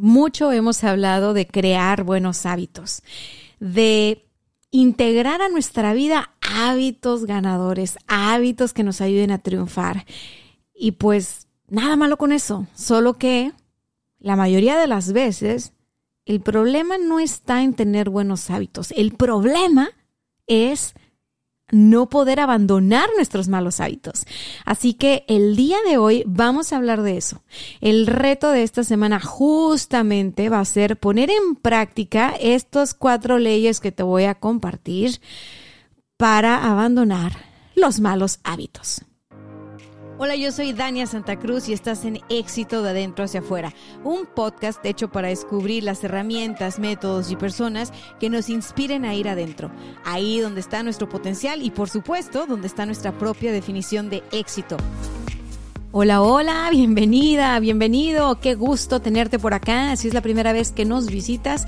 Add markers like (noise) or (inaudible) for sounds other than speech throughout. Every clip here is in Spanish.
Mucho hemos hablado de crear buenos hábitos, de integrar a nuestra vida hábitos ganadores, hábitos que nos ayuden a triunfar. Y pues nada malo con eso, solo que la mayoría de las veces el problema no está en tener buenos hábitos, el problema es no poder abandonar nuestros malos hábitos. Así que el día de hoy vamos a hablar de eso. El reto de esta semana justamente va a ser poner en práctica estas cuatro leyes que te voy a compartir para abandonar los malos hábitos. Hola, yo soy Dania Santa Cruz y estás en Éxito de Adentro hacia Afuera, un podcast hecho para descubrir las herramientas, métodos y personas que nos inspiren a ir adentro, ahí donde está nuestro potencial y por supuesto donde está nuestra propia definición de éxito. Hola, hola, bienvenida, bienvenido, qué gusto tenerte por acá, si es la primera vez que nos visitas.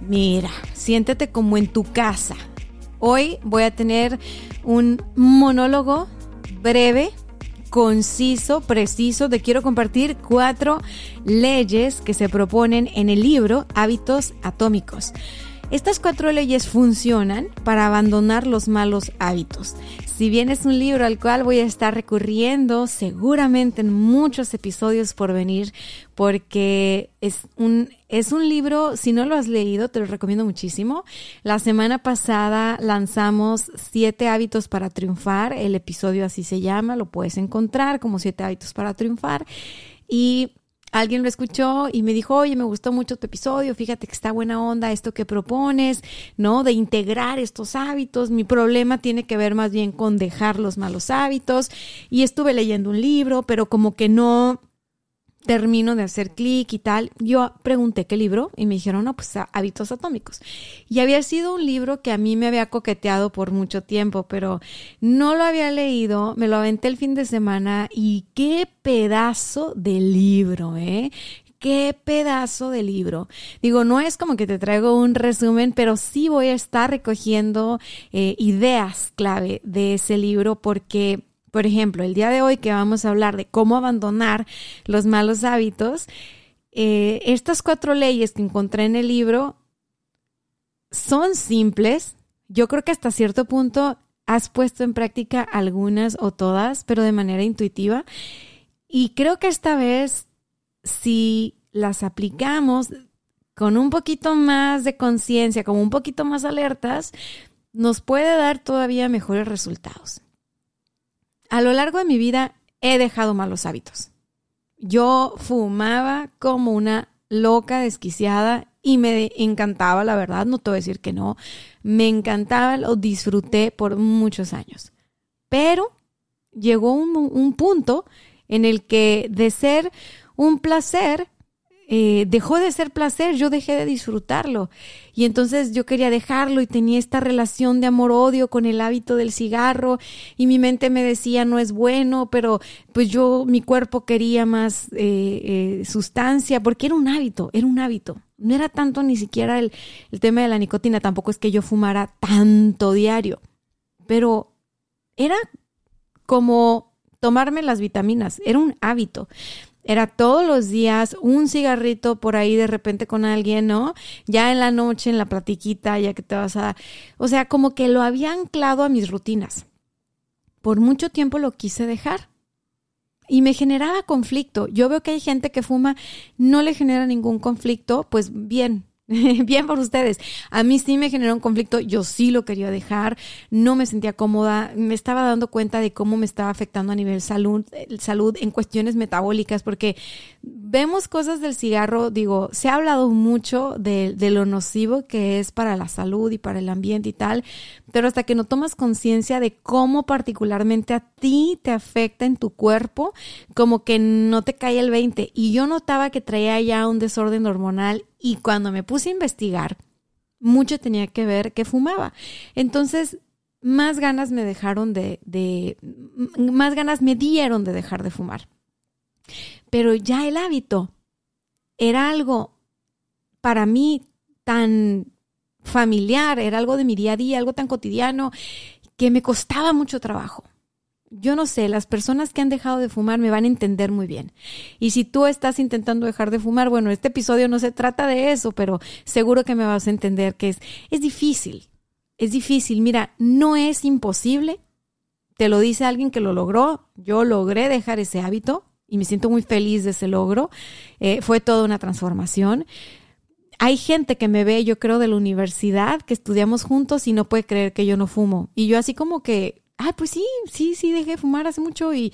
Mira, siéntete como en tu casa. Hoy voy a tener un monólogo breve conciso, preciso, te quiero compartir cuatro leyes que se proponen en el libro Hábitos Atómicos. Estas cuatro leyes funcionan para abandonar los malos hábitos. Si bien es un libro al cual voy a estar recurriendo seguramente en muchos episodios por venir, porque es un, es un libro, si no lo has leído, te lo recomiendo muchísimo. La semana pasada lanzamos Siete hábitos para triunfar, el episodio así se llama, lo puedes encontrar como Siete hábitos para triunfar. Y alguien lo escuchó y me dijo, oye, me gustó mucho tu episodio, fíjate que está buena onda esto que propones, ¿no? De integrar estos hábitos. Mi problema tiene que ver más bien con dejar los malos hábitos. Y estuve leyendo un libro, pero como que no termino de hacer clic y tal, yo pregunté qué libro y me dijeron, no, pues hábitos atómicos. Y había sido un libro que a mí me había coqueteado por mucho tiempo, pero no lo había leído, me lo aventé el fin de semana y qué pedazo de libro, ¿eh? qué pedazo de libro. Digo, no es como que te traigo un resumen, pero sí voy a estar recogiendo eh, ideas clave de ese libro porque por ejemplo, el día de hoy que vamos a hablar de cómo abandonar los malos hábitos, eh, estas cuatro leyes que encontré en el libro son simples. Yo creo que hasta cierto punto has puesto en práctica algunas o todas, pero de manera intuitiva. Y creo que esta vez, si las aplicamos con un poquito más de conciencia, como un poquito más alertas, nos puede dar todavía mejores resultados a lo largo de mi vida he dejado malos hábitos. Yo fumaba como una loca desquiciada y me encantaba, la verdad, no te voy a decir que no, me encantaba, lo disfruté por muchos años. Pero llegó un, un punto en el que de ser un placer eh, dejó de ser placer, yo dejé de disfrutarlo. Y entonces yo quería dejarlo y tenía esta relación de amor-odio con el hábito del cigarro y mi mente me decía no es bueno, pero pues yo, mi cuerpo quería más eh, eh, sustancia porque era un hábito, era un hábito. No era tanto ni siquiera el, el tema de la nicotina, tampoco es que yo fumara tanto diario, pero era como tomarme las vitaminas, era un hábito. Era todos los días un cigarrito por ahí de repente con alguien, ¿no? Ya en la noche, en la platiquita, ya que te vas a... O sea, como que lo había anclado a mis rutinas. Por mucho tiempo lo quise dejar. Y me generaba conflicto. Yo veo que hay gente que fuma, no le genera ningún conflicto, pues bien, (laughs) Bien por ustedes. A mí sí me generó un conflicto, yo sí lo quería dejar, no me sentía cómoda, me estaba dando cuenta de cómo me estaba afectando a nivel salud, salud en cuestiones metabólicas, porque vemos cosas del cigarro, digo, se ha hablado mucho de, de, lo nocivo que es para la salud y para el ambiente y tal, pero hasta que no tomas conciencia de cómo particularmente a ti te afecta en tu cuerpo, como que no te cae el 20. Y yo notaba que traía ya un desorden hormonal y cuando me puse a investigar, mucho tenía que ver que fumaba. Entonces, más ganas me dejaron de, más ganas me dieron de dejar de fumar. Pero ya el hábito era algo para mí tan familiar, era algo de mi día a día, algo tan cotidiano, que me costaba mucho trabajo. Yo no sé, las personas que han dejado de fumar me van a entender muy bien. Y si tú estás intentando dejar de fumar, bueno, este episodio no se trata de eso, pero seguro que me vas a entender que es, es difícil es difícil. Mira, no es imposible. Te lo dice alguien que lo logró. Yo logré dejar ese hábito y me siento muy feliz de ese logro. Eh, fue toda una transformación. Hay gente que me ve, yo creo, de la universidad, que estudiamos juntos y no puede creer que yo no fumo. Y yo así como que, ay, pues sí, sí, sí, dejé de fumar hace mucho y,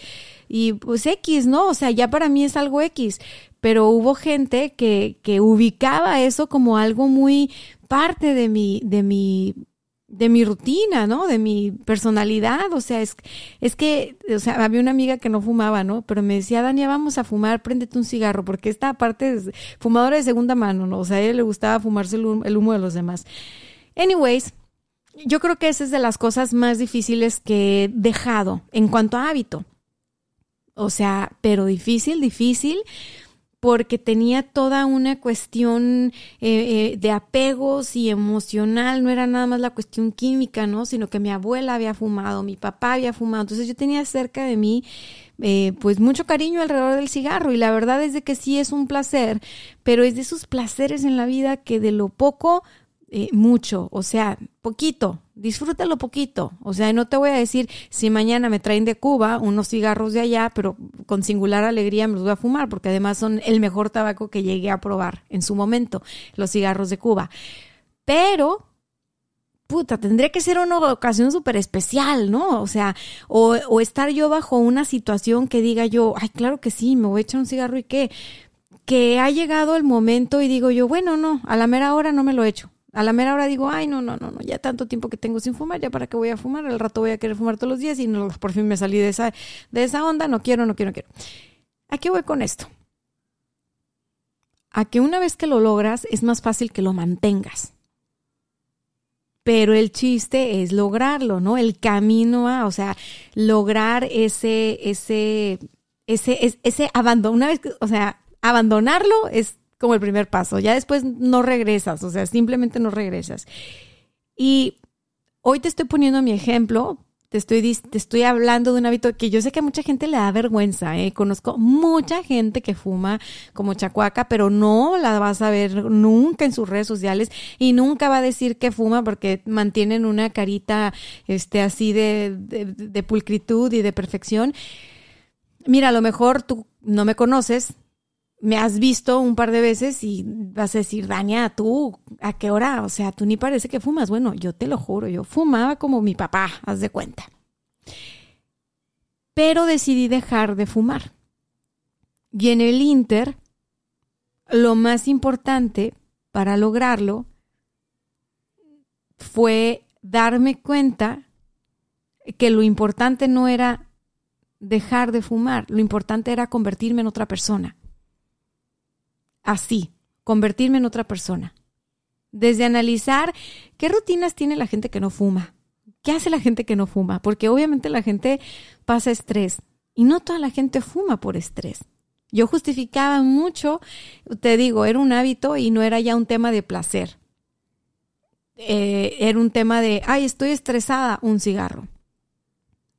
y pues X, ¿no? O sea, ya para mí es algo X. Pero hubo gente que, que ubicaba eso como algo muy parte de mi, de mi de mi rutina, ¿no? De mi personalidad, o sea, es, es que, o sea, había una amiga que no fumaba, ¿no? Pero me decía, Dania, vamos a fumar, préndete un cigarro, porque esta parte es fumadora de segunda mano, ¿no? O sea, a ella le gustaba fumarse el, el humo de los demás. Anyways, yo creo que esa es de las cosas más difíciles que he dejado en cuanto a hábito. O sea, pero difícil, difícil porque tenía toda una cuestión eh, eh, de apegos y emocional, no era nada más la cuestión química, ¿no? Sino que mi abuela había fumado, mi papá había fumado, entonces yo tenía cerca de mí eh, pues mucho cariño alrededor del cigarro y la verdad es de que sí es un placer, pero es de esos placeres en la vida que de lo poco eh, mucho, o sea, poquito, disfrútalo poquito. O sea, no te voy a decir si mañana me traen de Cuba unos cigarros de allá, pero con singular alegría me los voy a fumar, porque además son el mejor tabaco que llegué a probar en su momento, los cigarros de Cuba. Pero puta, tendría que ser una ocasión súper especial, ¿no? O sea, o, o, estar yo bajo una situación que diga yo, ay, claro que sí, me voy a echar un cigarro y qué, que ha llegado el momento y digo yo, bueno, no, a la mera hora no me lo echo. A la mera hora digo, ay, no, no, no, no, ya tanto tiempo que tengo sin fumar, ya para qué voy a fumar, al rato voy a querer fumar todos los días y no, por fin me salí de esa, de esa onda, no quiero, no quiero, no quiero. ¿A qué voy con esto? A que una vez que lo logras es más fácil que lo mantengas. Pero el chiste es lograrlo, ¿no? El camino a, o sea, lograr ese, ese, ese, ese, ese abandono. Una vez que, o sea, abandonarlo es como el primer paso. Ya después no regresas, o sea, simplemente no regresas. Y hoy te estoy poniendo mi ejemplo, te estoy, te estoy hablando de un hábito que yo sé que a mucha gente le da vergüenza. ¿eh? Conozco mucha gente que fuma como chacuaca, pero no la vas a ver nunca en sus redes sociales y nunca va a decir que fuma porque mantienen una carita este, así de, de, de pulcritud y de perfección. Mira, a lo mejor tú no me conoces, me has visto un par de veces y vas a decir, Dania, tú, ¿a qué hora? O sea, tú ni parece que fumas. Bueno, yo te lo juro, yo fumaba como mi papá, haz de cuenta. Pero decidí dejar de fumar. Y en el Inter, lo más importante para lograrlo fue darme cuenta que lo importante no era dejar de fumar, lo importante era convertirme en otra persona así, convertirme en otra persona. Desde analizar qué rutinas tiene la gente que no fuma, qué hace la gente que no fuma, porque obviamente la gente pasa estrés y no toda la gente fuma por estrés. Yo justificaba mucho, te digo, era un hábito y no era ya un tema de placer. Eh, era un tema de, ay, estoy estresada, un cigarro.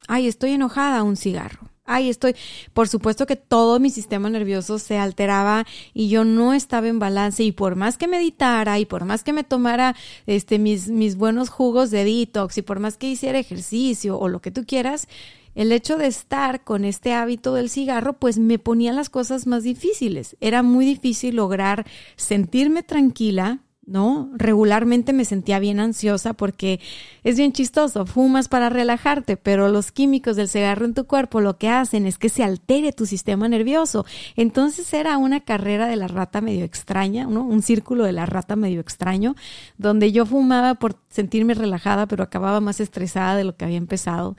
Ay, estoy enojada, un cigarro ay, estoy, por supuesto que todo mi sistema nervioso se alteraba y yo no estaba en balance y por más que meditara y por más que me tomara este mis mis buenos jugos de detox y por más que hiciera ejercicio o lo que tú quieras, el hecho de estar con este hábito del cigarro, pues me ponía las cosas más difíciles. Era muy difícil lograr sentirme tranquila, ¿no? Regularmente me sentía bien ansiosa porque es bien chistoso, fumas para relajarte, pero los químicos del cigarro en tu cuerpo lo que hacen es que se altere tu sistema nervioso. Entonces era una carrera de la rata medio extraña, ¿no? Un círculo de la rata medio extraño, donde yo fumaba por sentirme relajada, pero acababa más estresada de lo que había empezado.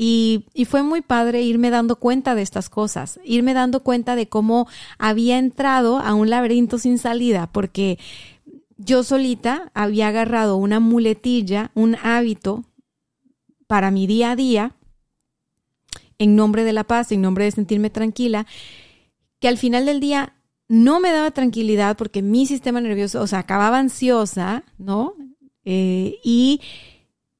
Y, y, fue muy padre irme dando cuenta de estas cosas, irme dando cuenta de cómo había entrado a un laberinto sin salida, porque yo solita había agarrado una muletilla, un hábito para mi día a día, en nombre de la paz, en nombre de sentirme tranquila, que al final del día no me daba tranquilidad porque mi sistema nervioso, o sea, acababa ansiosa, ¿no? Eh, y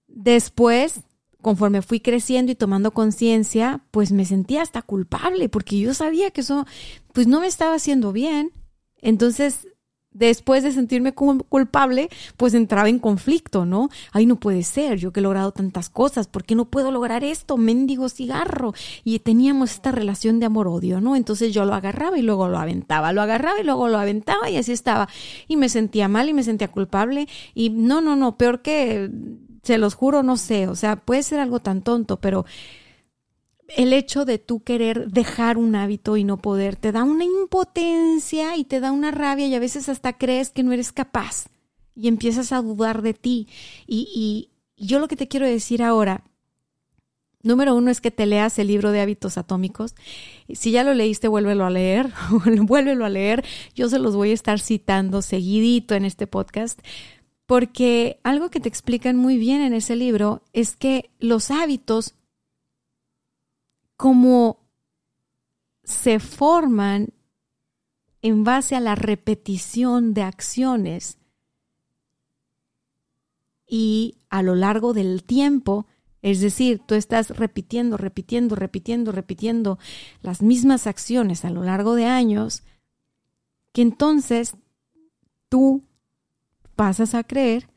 después, conforme fui creciendo y tomando conciencia, pues me sentía hasta culpable porque yo sabía que eso, pues no me estaba haciendo bien. Entonces después de sentirme culpable, pues entraba en conflicto, ¿no? Ay, no puede ser, yo que he logrado tantas cosas, ¿por qué no puedo lograr esto? Mendigo cigarro. Y teníamos esta relación de amor-odio, ¿no? Entonces yo lo agarraba y luego lo aventaba, lo agarraba y luego lo aventaba y así estaba. Y me sentía mal y me sentía culpable. Y no, no, no, peor que, se los juro, no sé, o sea, puede ser algo tan tonto, pero el hecho de tú querer dejar un hábito y no poder te da una impotencia y te da una rabia y a veces hasta crees que no eres capaz y empiezas a dudar de ti. Y, yo lo que te quiero decir ahora, número uno es que te leas el libro de hábitos atómicos. Si ya lo leíste, vuélvelo a leer, (laughs) vuélvelo a leer. Yo se los voy a estar citando seguidito en este podcast. Porque algo que te explican muy bien en ese libro es que los hábitos como se forman en base a la repetición de acciones y a lo largo del tiempo, es decir, tú estás repitiendo, repitiendo, repitiendo, repitiendo las mismas acciones a lo largo de años, que entonces tú pasas a creer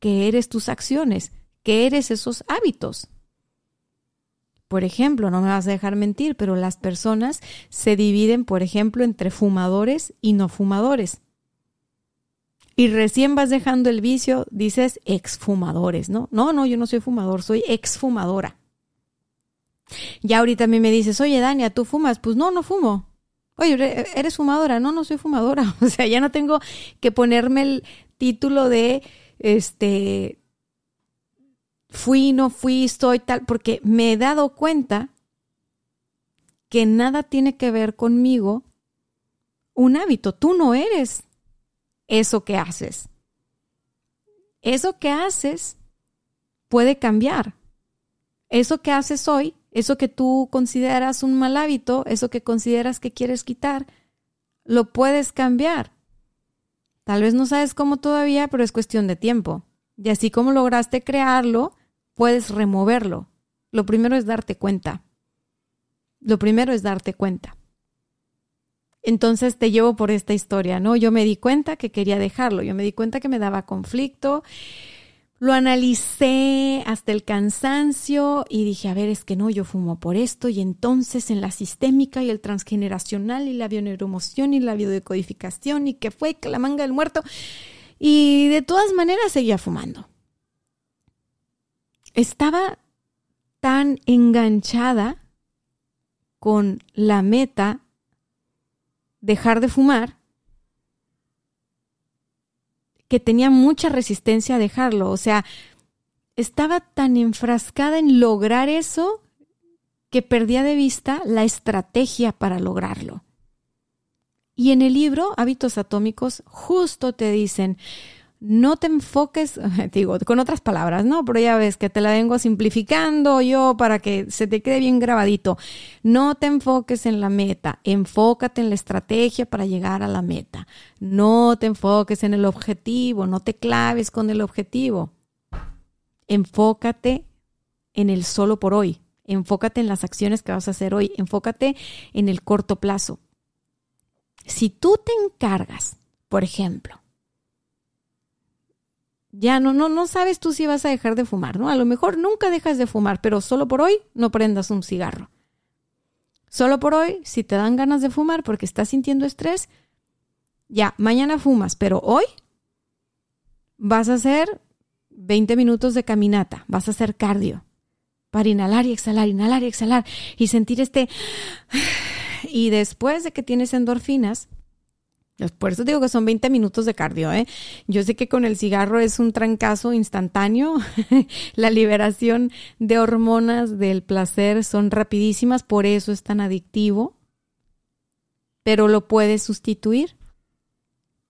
que eres tus acciones, que eres esos hábitos. Por ejemplo, no me vas a dejar mentir, pero las personas se dividen, por ejemplo, entre fumadores y no fumadores. Y recién vas dejando el vicio, dices exfumadores, ¿no? No, no, yo no soy fumador, soy exfumadora. Ya ahorita a mí me dices, oye, Dania, ¿tú fumas? Pues no, no fumo. Oye, ¿eres fumadora? No, no soy fumadora. (laughs) O sea, ya no tengo que ponerme el título de, este, fui, no fui, estoy tal, porque me he dado cuenta que nada tiene que ver conmigo un hábito. Tú no eres eso que haces. Eso que haces puede cambiar. Eso que haces hoy, eso que tú consideras un mal hábito, eso que consideras que quieres quitar, lo puedes cambiar. Tal vez no sabes cómo todavía, pero es cuestión de tiempo. Y así como lograste crearlo, puedes removerlo. Lo primero es darte cuenta. Lo primero es darte cuenta. Entonces te llevo por esta historia, ¿no? Yo me di cuenta que quería dejarlo, yo me di cuenta que me daba conflicto, lo analicé hasta el cansancio y dije, a ver, es que no, yo fumo por esto y entonces en la sistémica y el transgeneracional y la bioneuromoción y la biodecodificación y que fue que la manga del muerto y de todas maneras seguía fumando estaba tan enganchada con la meta dejar de fumar que tenía mucha resistencia a dejarlo. O sea, estaba tan enfrascada en lograr eso que perdía de vista la estrategia para lograrlo. Y en el libro Hábitos Atómicos justo te dicen, no te enfoques, (laughs) digo, con otras palabras, ¿no? Pero ya ves que te la vengo simplificando yo para que se te quede bien grabadito. No te enfoques en la meta, enfócate en la estrategia para llegar a la meta. No te enfoques en el objetivo, no te claves con el objetivo. Enfócate en el solo por hoy. Enfócate en las acciones que vas a hacer hoy. Enfócate en el corto plazo. Si tú te encargas, por ejemplo, ya no, no, no sabes tú si vas a dejar de fumar, ¿no? A lo mejor nunca dejas de fumar, pero solo por hoy no prendas un cigarro. Solo por hoy, si te dan ganas de fumar porque estás sintiendo estrés, ya, mañana fumas, pero hoy vas a hacer 20 minutos de caminata, vas a hacer cardio para inhalar y exhalar, inhalar y exhalar y sentir este... (sighs) Y después de que tienes endorfinas, por eso digo que son 20 minutos de cardio, ¿eh? Yo sé que con el cigarro es un trancazo instantáneo. (laughs) la liberación de hormonas del placer son rapidísimas, por eso es tan adictivo. Pero lo puedes sustituir.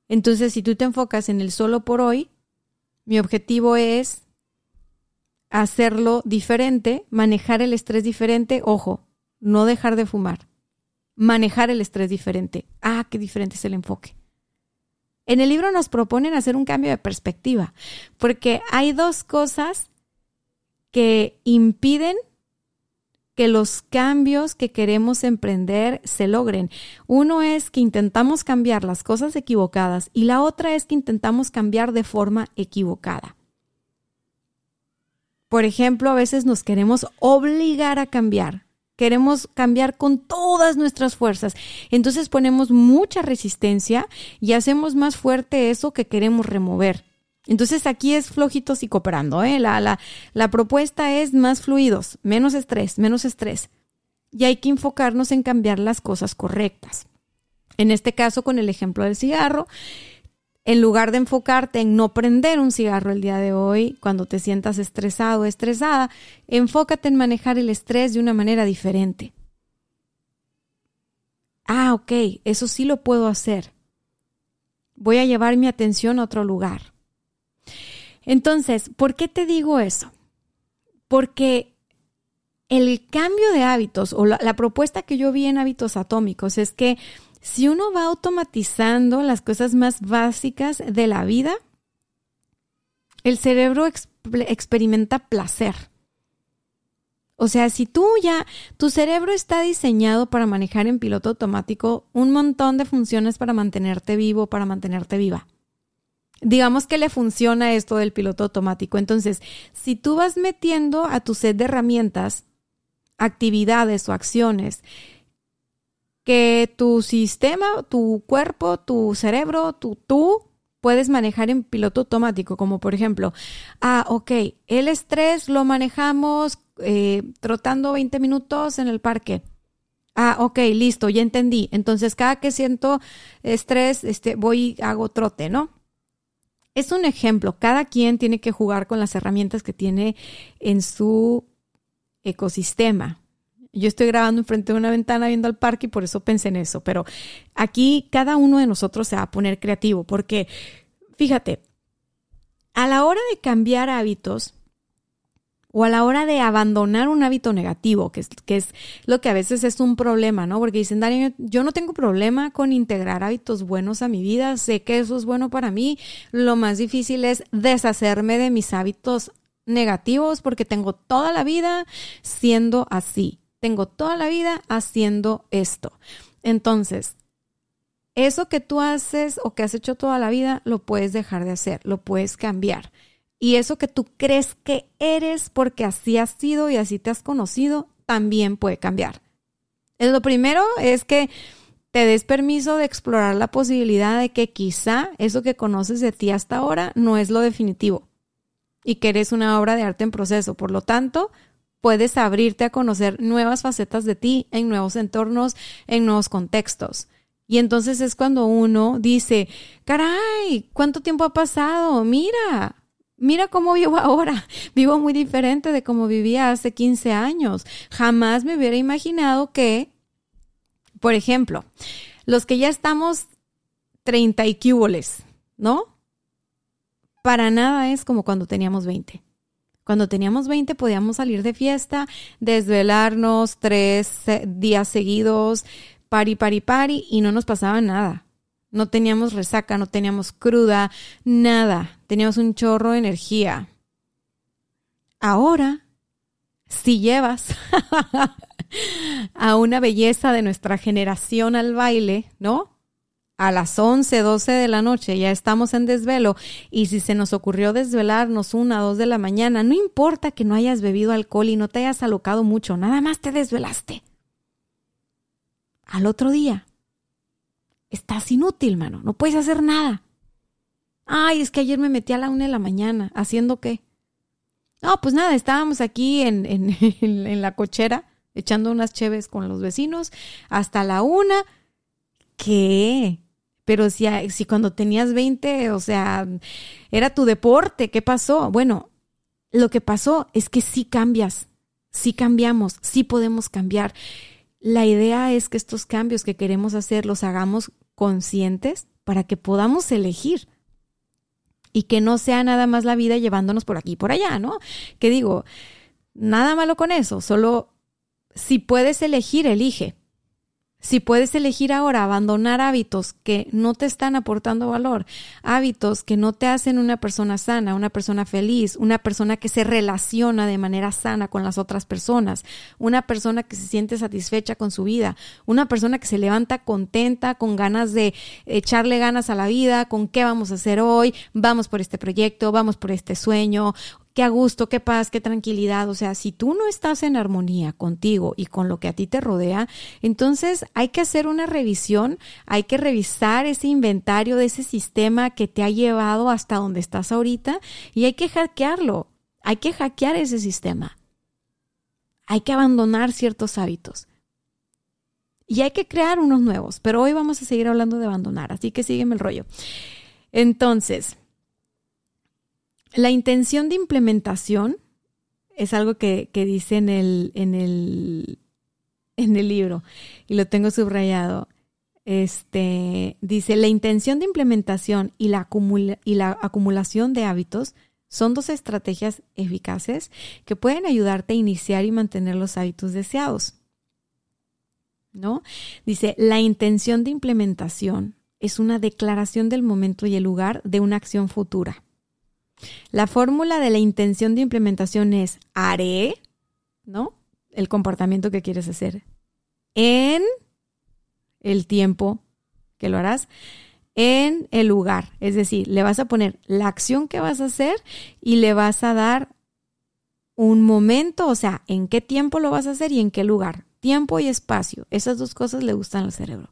Entonces, si tú te enfocas en el solo por hoy, mi objetivo es hacerlo diferente, manejar el estrés diferente, ojo, no dejar de fumar manejar el estrés diferente. Ah, qué diferente es el enfoque. En el libro nos proponen hacer un cambio de perspectiva, porque hay dos cosas que impiden que los cambios que queremos emprender se logren. Uno es que intentamos cambiar las cosas equivocadas y la otra es que intentamos cambiar de forma equivocada. Por ejemplo, a veces nos queremos obligar a cambiar queremos cambiar con todas nuestras fuerzas. Entonces ponemos mucha resistencia y hacemos más fuerte eso que queremos remover. Entonces aquí es flojitos y cooperando. ¿eh? La, la, la propuesta es más fluidos, menos estrés, menos estrés. Y hay que enfocarnos en cambiar las cosas correctas. En este caso, con el ejemplo del cigarro, en lugar de enfocarte en no prender un cigarro el día de hoy, cuando te sientas estresado o estresada, enfócate en manejar el estrés de una manera diferente. Ah, ok, eso sí lo puedo hacer. Voy a llevar mi atención a otro lugar. Entonces, ¿por qué te digo eso? Porque el cambio de hábitos o la, la propuesta que yo vi en hábitos atómicos es que si uno va automatizando las cosas más básicas de la vida, el cerebro experimenta placer. O sea, si tú ya, tu cerebro está diseñado para manejar en piloto automático un montón de funciones para mantenerte vivo, para mantenerte viva. Digamos que le funciona esto del piloto automático. Entonces, si tú vas metiendo a tu set de herramientas, actividades o acciones que tu sistema, tu cuerpo, tu cerebro, tu, tú puedes manejar en piloto automático, como por ejemplo, ah, ok, el estrés lo manejamos eh, trotando 20 minutos en el parque. Ah, ok, listo, ya entendí. Entonces, cada que siento estrés, este, voy, hago trote, ¿no? Es un ejemplo. Cada quien tiene que jugar con las herramientas que tiene en su ecosistema. Yo estoy grabando enfrente de una ventana viendo al parque y por eso pensé en eso. Pero aquí cada uno de nosotros se va a poner creativo porque, fíjate, a la hora de cambiar hábitos o a la hora de abandonar un hábito negativo, que es, que es lo que a veces es un problema, ¿no? Porque dicen, Dani, yo no tengo problema con integrar hábitos buenos a mi vida, sé que eso es bueno para mí, lo más difícil es deshacerme de mis hábitos negativos porque tengo toda la vida siendo así. Tengo toda la vida haciendo esto. Entonces, eso que tú haces o que has hecho toda la vida, lo puedes dejar de hacer, lo puedes cambiar. Y eso que tú crees que eres porque así has sido y así te has conocido, también puede cambiar. Lo primero es que te des permiso de explorar la posibilidad de que quizá eso que conoces de ti hasta ahora no es lo definitivo y que eres una obra de arte en proceso. Por lo tanto, puedes abrirte a conocer nuevas facetas de ti en nuevos entornos, en nuevos contextos. Y entonces es cuando uno dice, caray, ¿cuánto tiempo ha pasado? Mira, mira cómo vivo ahora. (laughs) Vivo muy diferente de cómo vivía hace 15 años. Jamás me hubiera imaginado que, por ejemplo, los que ya estamos 30 y cúboles, ¿no? Para nada es como cuando teníamos 20. Cuando teníamos 20 podíamos salir de fiesta, desvelarnos tres días seguidos, pari, pari, pari, y no nos pasaba nada. No teníamos resaca, no teníamos cruda, nada. Teníamos un chorro de energía. Ahora, si llevas (laughs) a una belleza de nuestra generación al baile, ¿no? A las 11, 12 de la noche ya estamos en desvelo y si se nos ocurrió desvelarnos una, dos de la mañana, no importa que no hayas bebido alcohol y no te hayas alocado mucho, nada más te desvelaste. Al otro día, estás inútil, mano, no puedes hacer nada. Ay, es que ayer me metí a la una de la mañana. ¿Haciendo qué? No, pues nada, estábamos aquí en, en, (laughs) en la cochera echando unas cheves con los vecinos hasta la una. ¿Qué? Pero si, si cuando tenías 20, o sea, era tu deporte, ¿qué pasó? Bueno, lo que pasó es que sí cambias, sí cambiamos, sí podemos cambiar. La idea es que estos cambios que queremos hacer los hagamos conscientes para que podamos elegir y que no sea nada más la vida llevándonos por aquí y por allá, ¿no? Que digo, nada malo con eso, solo si puedes elegir, elige. Si puedes elegir ahora abandonar hábitos que no te están aportando valor, hábitos que no te hacen una persona sana, una persona feliz, una persona que se relaciona de manera sana con las otras personas, una persona que se siente satisfecha con su vida, una persona que se levanta contenta, con ganas de echarle ganas a la vida, con qué vamos a hacer hoy, vamos por este proyecto, vamos por este sueño, qué a gusto, qué paz, qué tranquilidad. O sea, si tú no estás en armonía contigo y con lo que a ti te rodea, entonces hay que hacer una revisión, hay que revisar ese inventario de ese sistema que te ha llevado hasta donde estás ahorita y hay que hackearlo, hay que hackear ese sistema. Hay que abandonar ciertos hábitos. Y hay que crear unos nuevos, pero hoy vamos a seguir hablando de abandonar, así que sígueme el rollo. Entonces, la intención de implementación es algo que, dice en el, en, el, en el libro y lo tengo subrayado. Este dice: La intención de implementación y la, y la acumulación de hábitos son dos estrategias eficaces que pueden ayudarte a iniciar y mantener los hábitos deseados. ¿No? Dice: La intención de implementación es una declaración del momento y el lugar de una acción futura. La fórmula de la intención de implementación es haré, ¿no? El comportamiento que quieres hacer en el tiempo que lo harás, en el lugar. Es decir, le vas a poner la acción que vas a hacer y le vas a dar un momento, o sea, en qué tiempo lo vas a hacer y en qué lugar. Tiempo y espacio. Esas dos cosas le gustan al cerebro.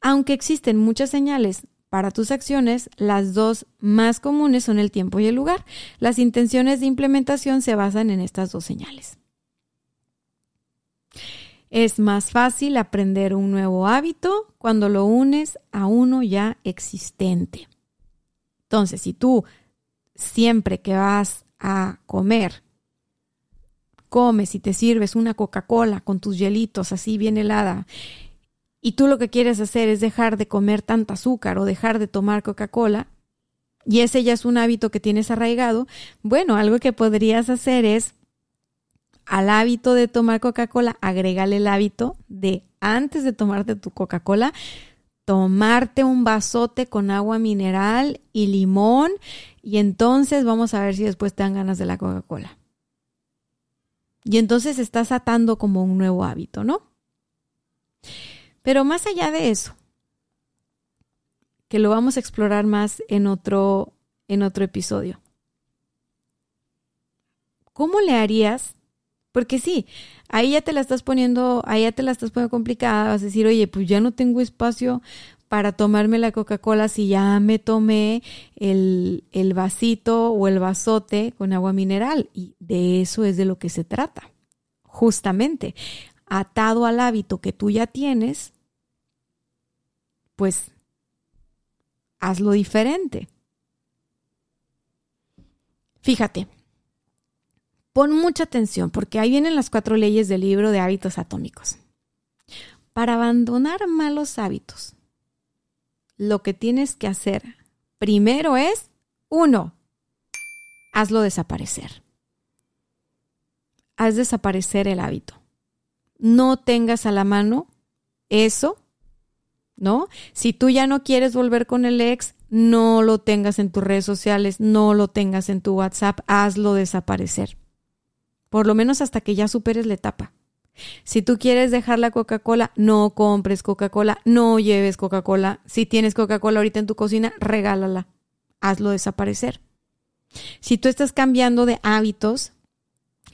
Aunque existen muchas señales para tus acciones, las dos más comunes son el tiempo y el lugar. Las intenciones de implementación se basan en estas dos señales. Es más fácil aprender un nuevo hábito cuando lo unes a uno ya existente. Entonces, si tú siempre que vas a comer, comes y te sirves una Coca-Cola con tus hielitos así bien helada y tú lo que quieres hacer es dejar de comer tanta azúcar o dejar de tomar Coca-Cola, y ese ya es un hábito que tienes arraigado, bueno, algo que podrías hacer es al hábito de tomar Coca-Cola, agrégale el hábito de antes de tomarte tu Coca-Cola, tomarte un vasote con agua mineral y limón y entonces vamos a ver si después te dan ganas de la Coca-Cola. Y entonces estás atando como un nuevo hábito, ¿no? Pero más allá de eso, que lo vamos a explorar más en otro, en otro episodio. ¿Cómo le harías? Porque sí, ahí ya te la estás poniendo, ahí ya te la estás poniendo complicada, vas a decir, oye, pues ya no tengo espacio para tomarme la Coca-Cola si ya me tomé el, el vasito o el vasote con agua mineral. Y de eso es de lo que se trata. Justamente, atado al hábito que tú ya tienes, pues hazlo diferente. Fíjate, pon mucha atención porque ahí vienen las cuatro leyes del libro de hábitos atómicos. Para abandonar malos hábitos, lo que tienes que hacer primero es, uno, hazlo desaparecer. Haz desaparecer el hábito. No tengas a la mano eso ¿no? Si tú ya no quieres volver con el ex, no lo tengas en tus redes sociales, no lo tengas en tu WhatsApp, hazlo desaparecer. Por lo menos hasta que ya superes la etapa. Si tú quieres dejar la Coca-Cola, no compres Coca-Cola, no lleves Coca-Cola. Si tienes Coca-Cola ahorita en tu cocina, regálala. Hazlo desaparecer. Si tú estás cambiando de hábitos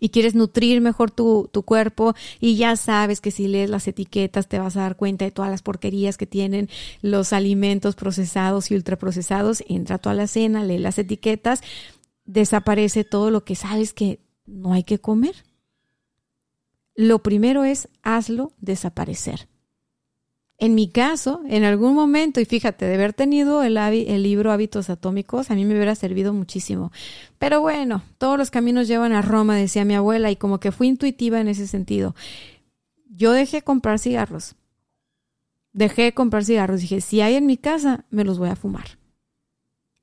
y quieres nutrir mejor tu, tu, cuerpo y ya sabes que si lees las etiquetas te vas a dar cuenta de todas las porquerías que tienen los alimentos procesados y ultraprocesados, entra tú a la cena, lee las etiquetas, desaparece todo lo que sabes que no hay que comer. Lo primero es hazlo desaparecer. En mi caso, en algún momento, y fíjate, de haber tenido el, libro Hábitos Atómicos, a mí me hubiera servido muchísimo. Pero bueno, todos los caminos llevan a Roma, decía mi abuela, y como que fui intuitiva en ese sentido. Yo dejé comprar cigarros. Dejé comprar cigarros. Dije, si hay en mi casa, me los voy a fumar.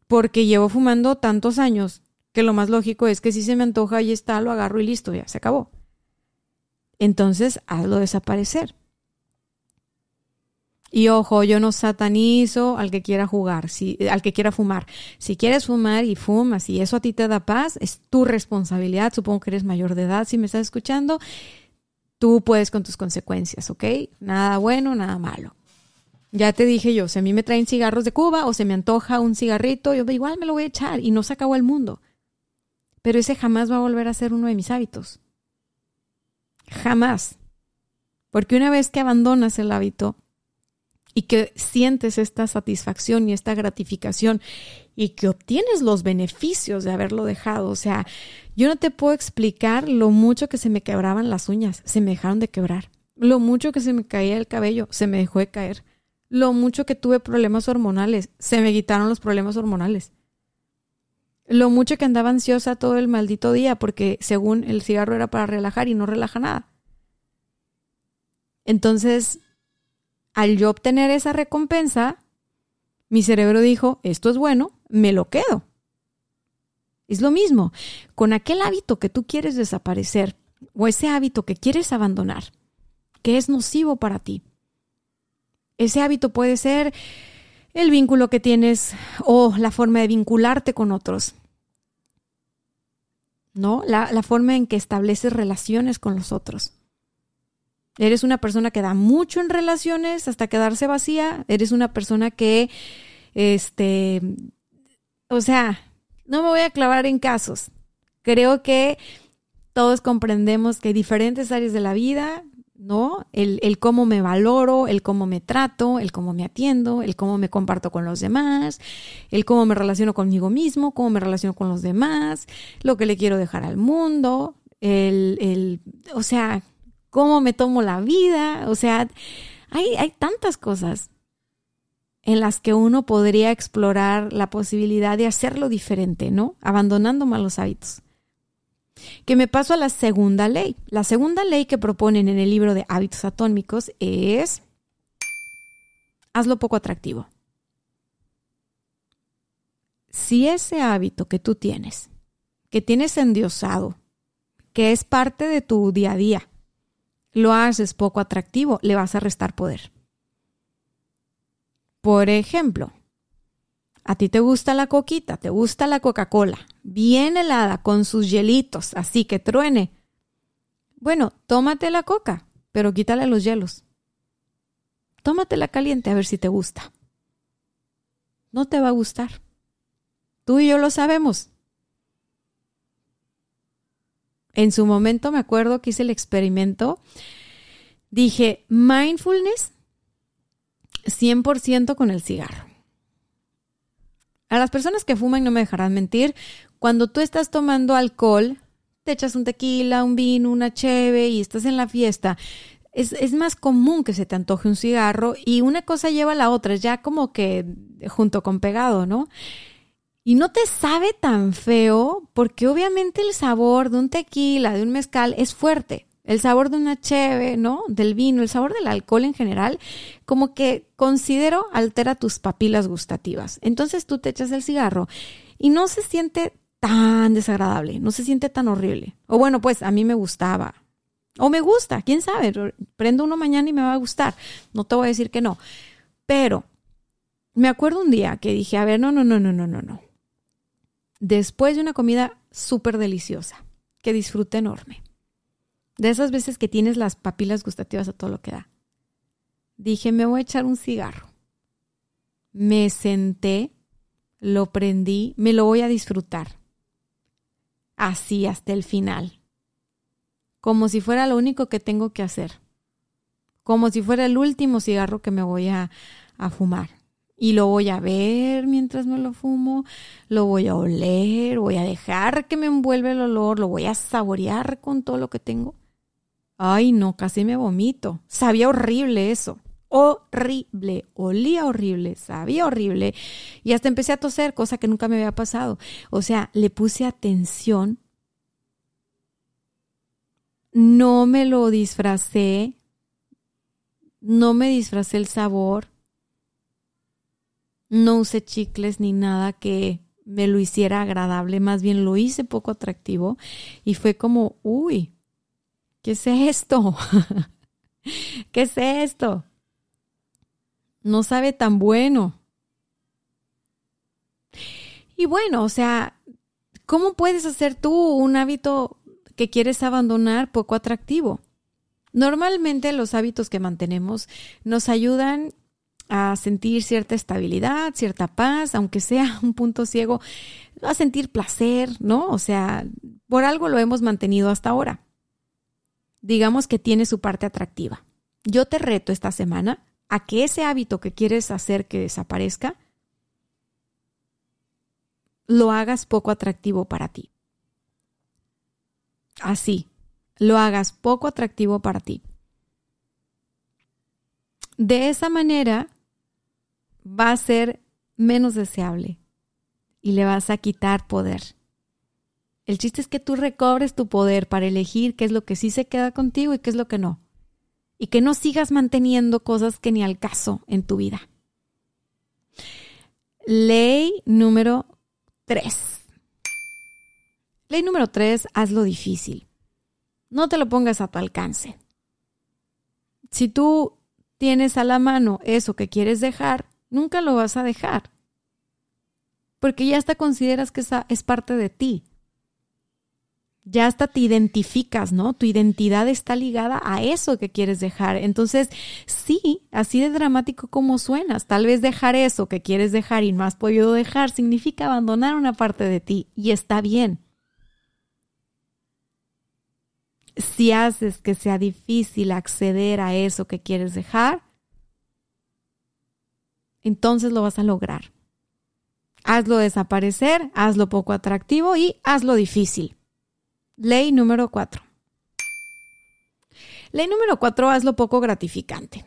Porque llevo fumando tantos años que lo más lógico es que si se me antoja, y está, lo agarro y listo, ya se acabó. Entonces, hazlo desaparecer. Y ojo, yo no satanizo al que quiera jugar, si, al que quiera fumar. Si quieres fumar y fumas y eso a ti te da paz, es tu responsabilidad. Supongo que eres mayor de edad si me estás escuchando. Tú puedes con tus consecuencias, ¿ok? Nada bueno, nada malo. Ya te dije yo, si a mí me traen cigarros de Cuba o se me antoja un cigarrito, yo igual me lo voy a echar y no se acabó el mundo. Pero ese jamás va a volver a ser uno de mis hábitos. Jamás. Porque una vez que abandonas el hábito, y que sientes esta satisfacción y esta gratificación y que obtienes los beneficios de haberlo dejado. O sea, yo no te puedo explicar lo mucho que se me quebraban las uñas, se me dejaron de quebrar. Lo mucho que se me caía el cabello, se me dejó de caer. Lo mucho que tuve problemas hormonales, se me quitaron los problemas hormonales. Lo mucho que andaba ansiosa todo el maldito día porque según el cigarro era para relajar y no relaja nada. Entonces, al yo obtener esa recompensa, mi cerebro dijo, esto es bueno, me lo quedo. Es lo mismo, con aquel hábito que tú quieres desaparecer o ese hábito que quieres abandonar, que es nocivo para ti. Ese hábito puede ser el vínculo que tienes o la forma de vincularte con otros. ¿No? La, la forma en que estableces relaciones con los otros. Eres una persona que da mucho en relaciones hasta quedarse vacía. Eres una persona que, este, o sea, no me voy a clavar en casos. Creo que todos comprendemos que hay diferentes áreas de la vida, ¿no? El, el, cómo me valoro, el cómo me trato, el cómo me atiendo, el cómo me comparto con los demás, el cómo me relaciono conmigo mismo, cómo me relaciono con los demás, lo que le quiero dejar al mundo, el, el o sea, cómo me tomo la vida, o sea, hay, hay tantas cosas en las que uno podría explorar la posibilidad de hacerlo diferente, ¿no? Abandonando malos hábitos. Que me paso a la segunda ley. La segunda ley que proponen en el libro de hábitos atómicos es hazlo poco atractivo. Si ese hábito que tú tienes, que tienes endiosado, que es parte de tu día a día, lo haces poco atractivo, le vas a restar poder. Por ejemplo, a ti te gusta la coquita, te gusta la Coca-Cola, bien helada, con sus hielitos, así que truene. Bueno, tómate la coca, pero quítale los hielos. Tómatela caliente a ver si te gusta. No te va a gustar. Tú y yo lo sabemos. En su momento me acuerdo que hice el experimento. Dije, mindfulness 100% con el cigarro. A las personas que fuman no me dejarán mentir, cuando tú estás tomando alcohol, te echas un tequila, un vino, una cheve y estás en la fiesta, es, es, más común que se te antoje un cigarro y una cosa lleva a la otra, ya como que junto con pegado, ¿no? Y no te sabe tan feo porque obviamente el sabor de un tequila, de un mezcal es fuerte. El sabor de una cheve, ¿no? Del vino, el sabor del alcohol en general, como que considero altera tus papilas gustativas. Entonces tú te echas el cigarro y no se siente tan desagradable, no se siente tan horrible. O bueno, pues a mí me gustaba. O me gusta, quién sabe, prendo uno mañana y me va a gustar. No te voy a decir que no. Pero me acuerdo un día que dije, a ver, no, no, no, no, no, no, no después de una comida súper deliciosa, que disfrute enorme. De esas veces que tienes las papilas gustativas a todo lo que da. Dije, me voy a echar un cigarro. Me senté, lo prendí, me lo voy a disfrutar. Así hasta el final. como si fuera lo único que tengo que hacer, como si fuera el último cigarro que me voy a, a fumar. Y lo voy a ver mientras me lo fumo, lo voy a oler, voy a dejar que me envuelva el olor, lo voy a saborear con todo lo que tengo. Ay, no, casi me vomito. Sabía horrible eso. Horrible. Olía horrible, sabía horrible. Y hasta empecé a toser, cosa que nunca me había pasado. O sea, le puse atención. No me lo disfracé. No me disfracé el sabor no usé chicles ni nada que me lo hiciera agradable, más bien lo hice poco atractivo y fue como, uy, ¿qué es esto? (laughs) ¿Qué es esto? No sabe tan bueno. Y bueno, o sea, ¿cómo puedes hacer tú un hábito que quieres abandonar poco atractivo? Normalmente los hábitos que mantenemos nos ayudan a sentir cierta estabilidad, cierta paz, aunque sea (laughs) un punto ciego, a sentir placer, ¿no? O sea, por algo lo hemos mantenido hasta ahora. Digamos que tiene su parte atractiva. Yo te reto esta semana a que ese hábito que quieres hacer que desaparezca, lo hagas poco atractivo para ti. Así, lo hagas poco atractivo para ti. De esa manera, va a ser menos deseable y le vas a quitar poder. El chiste es que tú recobres tu poder para elegir qué es lo que sí se queda contigo y qué es lo que no. Y que no sigas manteniendo cosas que ni al caso en tu vida. Ley número 3. Ley número 3, hazlo difícil. No te lo pongas a tu alcance. Si tú tienes a la mano eso que quieres dejar, nunca lo vas a dejar. Porque ya hasta consideras que esa es parte de ti. Ya hasta te identificas, ¿no? Tu identidad está ligada a eso que quieres dejar. Entonces, sí, así de dramático como suenas, tal vez dejar eso que quieres dejar y no has podido dejar significa abandonar una parte de ti y está bien. Si haces que sea difícil acceder a eso que quieres dejar, entonces lo vas a lograr. Hazlo desaparecer, hazlo poco atractivo y hazlo difícil. Ley número cuatro. Ley número cuatro, hazlo poco gratificante.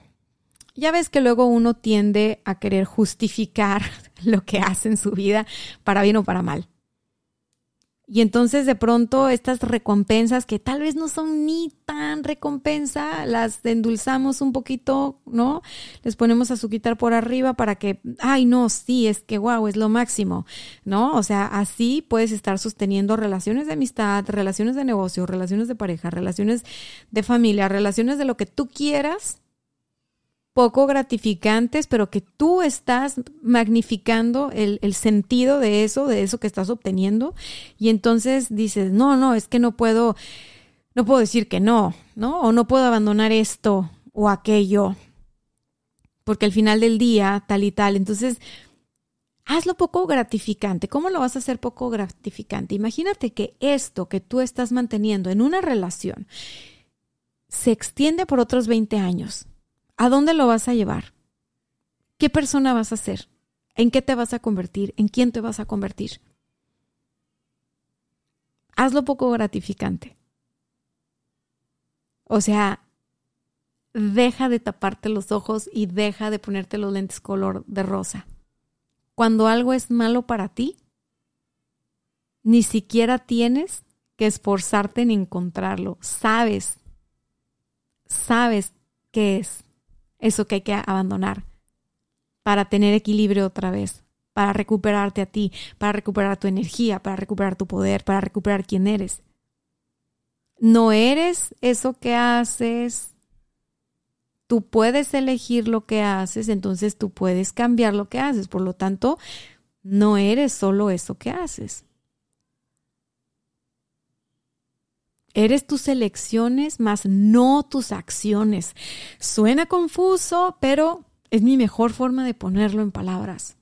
Ya ves que luego uno tiende a querer justificar (laughs) lo que hace en su vida para bien o para mal. Y entonces de pronto estas recompensas que tal vez no son ni tan recompensa, las endulzamos un poquito, ¿no? Les ponemos azuquitar por arriba para que, ay, no, sí, es que wow, es lo máximo, ¿no? O sea, así puedes estar sosteniendo relaciones de amistad, relaciones de negocio, relaciones de pareja, relaciones de familia, relaciones de lo que tú quieras poco gratificantes, pero que tú estás magnificando el, sentido de eso, de eso que estás obteniendo. Y entonces dices, no, no, es que no puedo, no puedo decir que no, ¿no? O no puedo abandonar esto o aquello, porque al final del día, tal y tal. Entonces, hazlo poco gratificante. ¿Cómo lo vas a hacer poco gratificante? Imagínate que esto que tú estás manteniendo en una relación se extiende por otros 20 años ¿A dónde lo vas a llevar? ¿Qué persona vas a ser? ¿En qué te vas a convertir? ¿En quién te vas a convertir? Hazlo poco gratificante. O sea, deja de taparte los ojos y deja de ponerte los lentes color de rosa. Cuando algo es malo para ti, ni siquiera tienes que esforzarte en encontrarlo. Sabes, sabes qué es eso que hay que abandonar para tener equilibrio otra vez, para recuperarte a ti, para recuperar tu energía, para recuperar tu poder, para recuperar quién eres. No eres eso que haces. Tú puedes elegir lo que haces, entonces tú puedes cambiar lo que haces. Por lo tanto, no eres solo eso que haces. Eres tus elecciones más no tus acciones. Suena confuso, pero es mi mejor forma de ponerlo en palabras.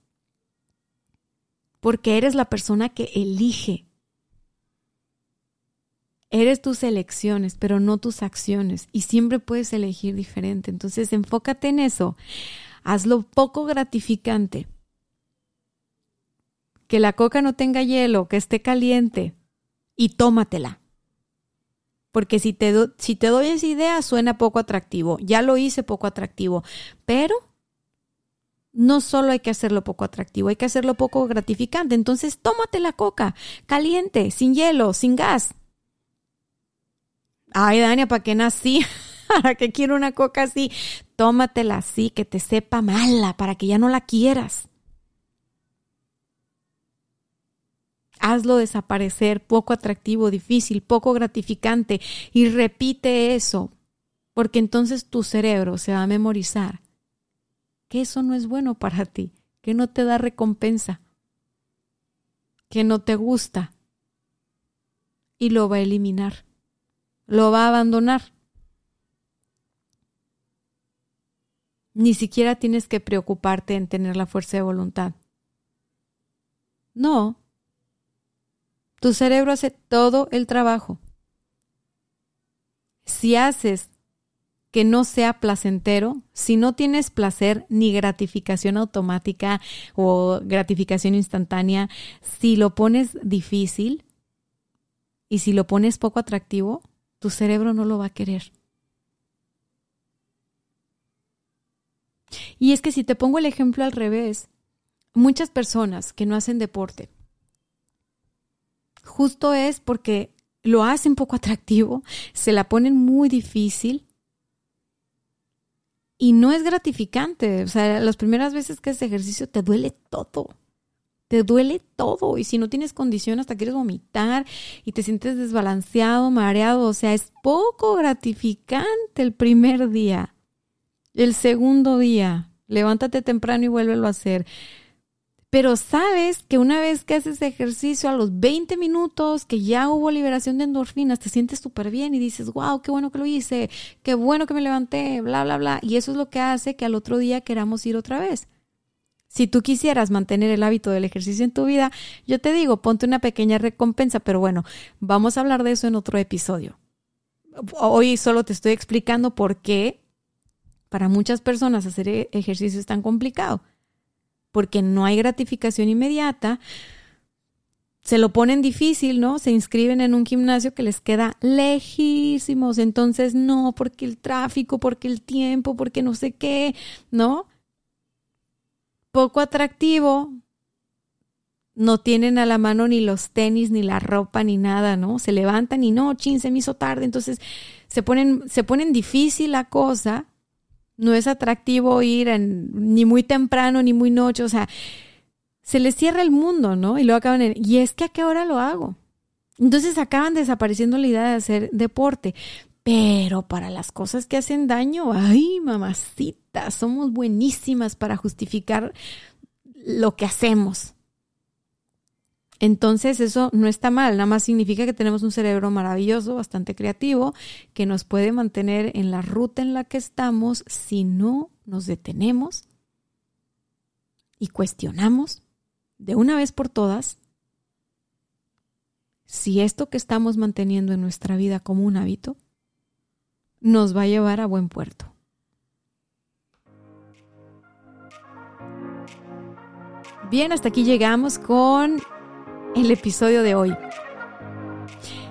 Porque eres la persona que elige. Eres tus elecciones, pero no tus acciones. Y siempre puedes elegir diferente. Entonces, enfócate en eso. Hazlo poco gratificante. Que la coca no tenga hielo, que esté caliente. Y tómatela. Porque si te, si te doy esa idea, suena poco atractivo. Ya lo hice poco atractivo. Pero no solo hay que hacerlo poco atractivo, hay que hacerlo poco gratificante. Entonces, tómate la coca, caliente, sin hielo, sin gas. Ay, Dania, ¿para qué nací? (laughs) ¿Para qué quiero una coca así? Tómatela así, que te sepa mala, para que ya no la quieras. Hazlo desaparecer, poco atractivo, difícil, poco gratificante, y repite eso, porque entonces tu cerebro se va a memorizar que eso no es bueno para ti, que no te da recompensa, que no te gusta, y lo va a eliminar lo va a abandonar. Ni siquiera tienes que preocuparte en tener la fuerza de voluntad. No. Tu cerebro hace todo el trabajo. Si haces que no sea placentero, si no tienes placer ni gratificación automática o gratificación instantánea, si lo pones difícil y si lo pones poco atractivo, tu cerebro no lo va a querer. Y es que si te pongo el ejemplo al revés, muchas personas que no hacen deporte, justo es porque lo hacen poco atractivo, se la ponen muy difícil y no es gratificante. O sea, las primeras veces que haces ejercicio te duele todo te duele todo y si no tienes condición hasta quieres vomitar y te sientes desbalanceado, mareado, o sea, es poco gratificante el primer día. El segundo día, levántate temprano y vuélvelo a hacer. Pero sabes que una vez que haces ejercicio a los 20 minutos, que ya hubo liberación de endorfinas, te sientes súper bien y dices, wow, qué bueno que lo hice, qué bueno que me levanté, bla, bla, bla. Y eso es lo que hace que al otro día queramos ir otra vez. Si tú quisieras mantener el hábito del ejercicio en tu vida, yo te digo, ponte una pequeña recompensa, pero bueno, vamos a hablar de eso en otro episodio. Hoy solo te estoy explicando por qué para muchas personas hacer e-, ejercicio es tan complicado. Porque no hay gratificación inmediata, se lo ponen difícil, ¿no? Se inscriben en un gimnasio que les queda lejísimos, entonces no, porque el tráfico, porque el tiempo, porque no sé qué, ¿no? poco atractivo, no tienen a la mano ni los tenis, ni la ropa, ni nada, ¿no? Se levantan y no, chin, se me hizo tarde. Entonces se ponen, se ponen difícil la cosa. No es atractivo ir ni muy temprano ni muy noche. O sea, se les cierra el mundo, ¿no? Y luego acaban en, y es que a qué hora lo hago. Entonces acaban desapareciendo la idea de hacer deporte. Pero para las cosas que hacen daño, ay, mamacita, somos buenísimas para justificar lo que hacemos. Entonces eso no está mal, nada más significa que tenemos un cerebro maravilloso, bastante creativo, que nos puede mantener en la ruta en la que estamos si no nos detenemos y cuestionamos de una vez por todas si esto que estamos manteniendo en nuestra vida como un hábito nos va a llevar a buen puerto. Bien, hasta aquí llegamos con el episodio de hoy.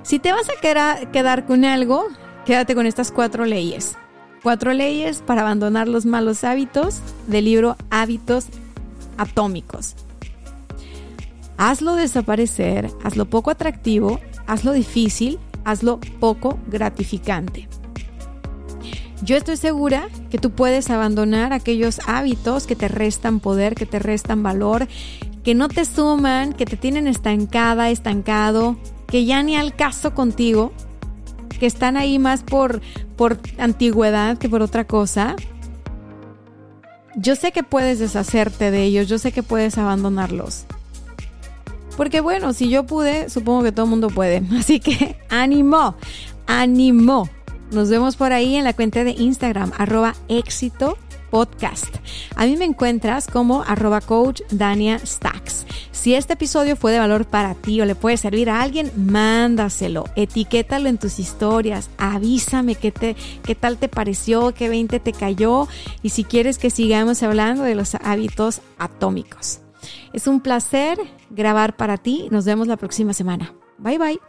Si te vas a quedar con algo, quédate con estas cuatro leyes. Cuatro leyes para abandonar los malos hábitos del libro Hábitos Atómicos. Hazlo desaparecer, hazlo poco atractivo, hazlo difícil, hazlo poco gratificante. Yo estoy segura que tú puedes abandonar aquellos hábitos que te restan poder, que te restan valor, que no te suman, que te tienen estancada, estancado, que ya ni al caso contigo, que están ahí más por, por antigüedad que por otra cosa. Yo sé que puedes deshacerte de ellos, yo sé que puedes abandonarlos. Porque bueno, si yo pude, supongo que todo el mundo puede. (laughs) Así que ánimo, ánimo. Nos vemos por ahí en la cuenta de Instagram, arroba éxito podcast. A mí me encuentras como arroba coach Dania Stacks. Si este episodio fue de valor para ti o le puede servir a alguien, mándaselo, etiquétalo en tus historias, avísame qué, te, qué tal te pareció, qué 20 te cayó y si quieres que sigamos hablando de los hábitos atómicos. Es un placer grabar para ti. Nos vemos la próxima semana. Bye bye.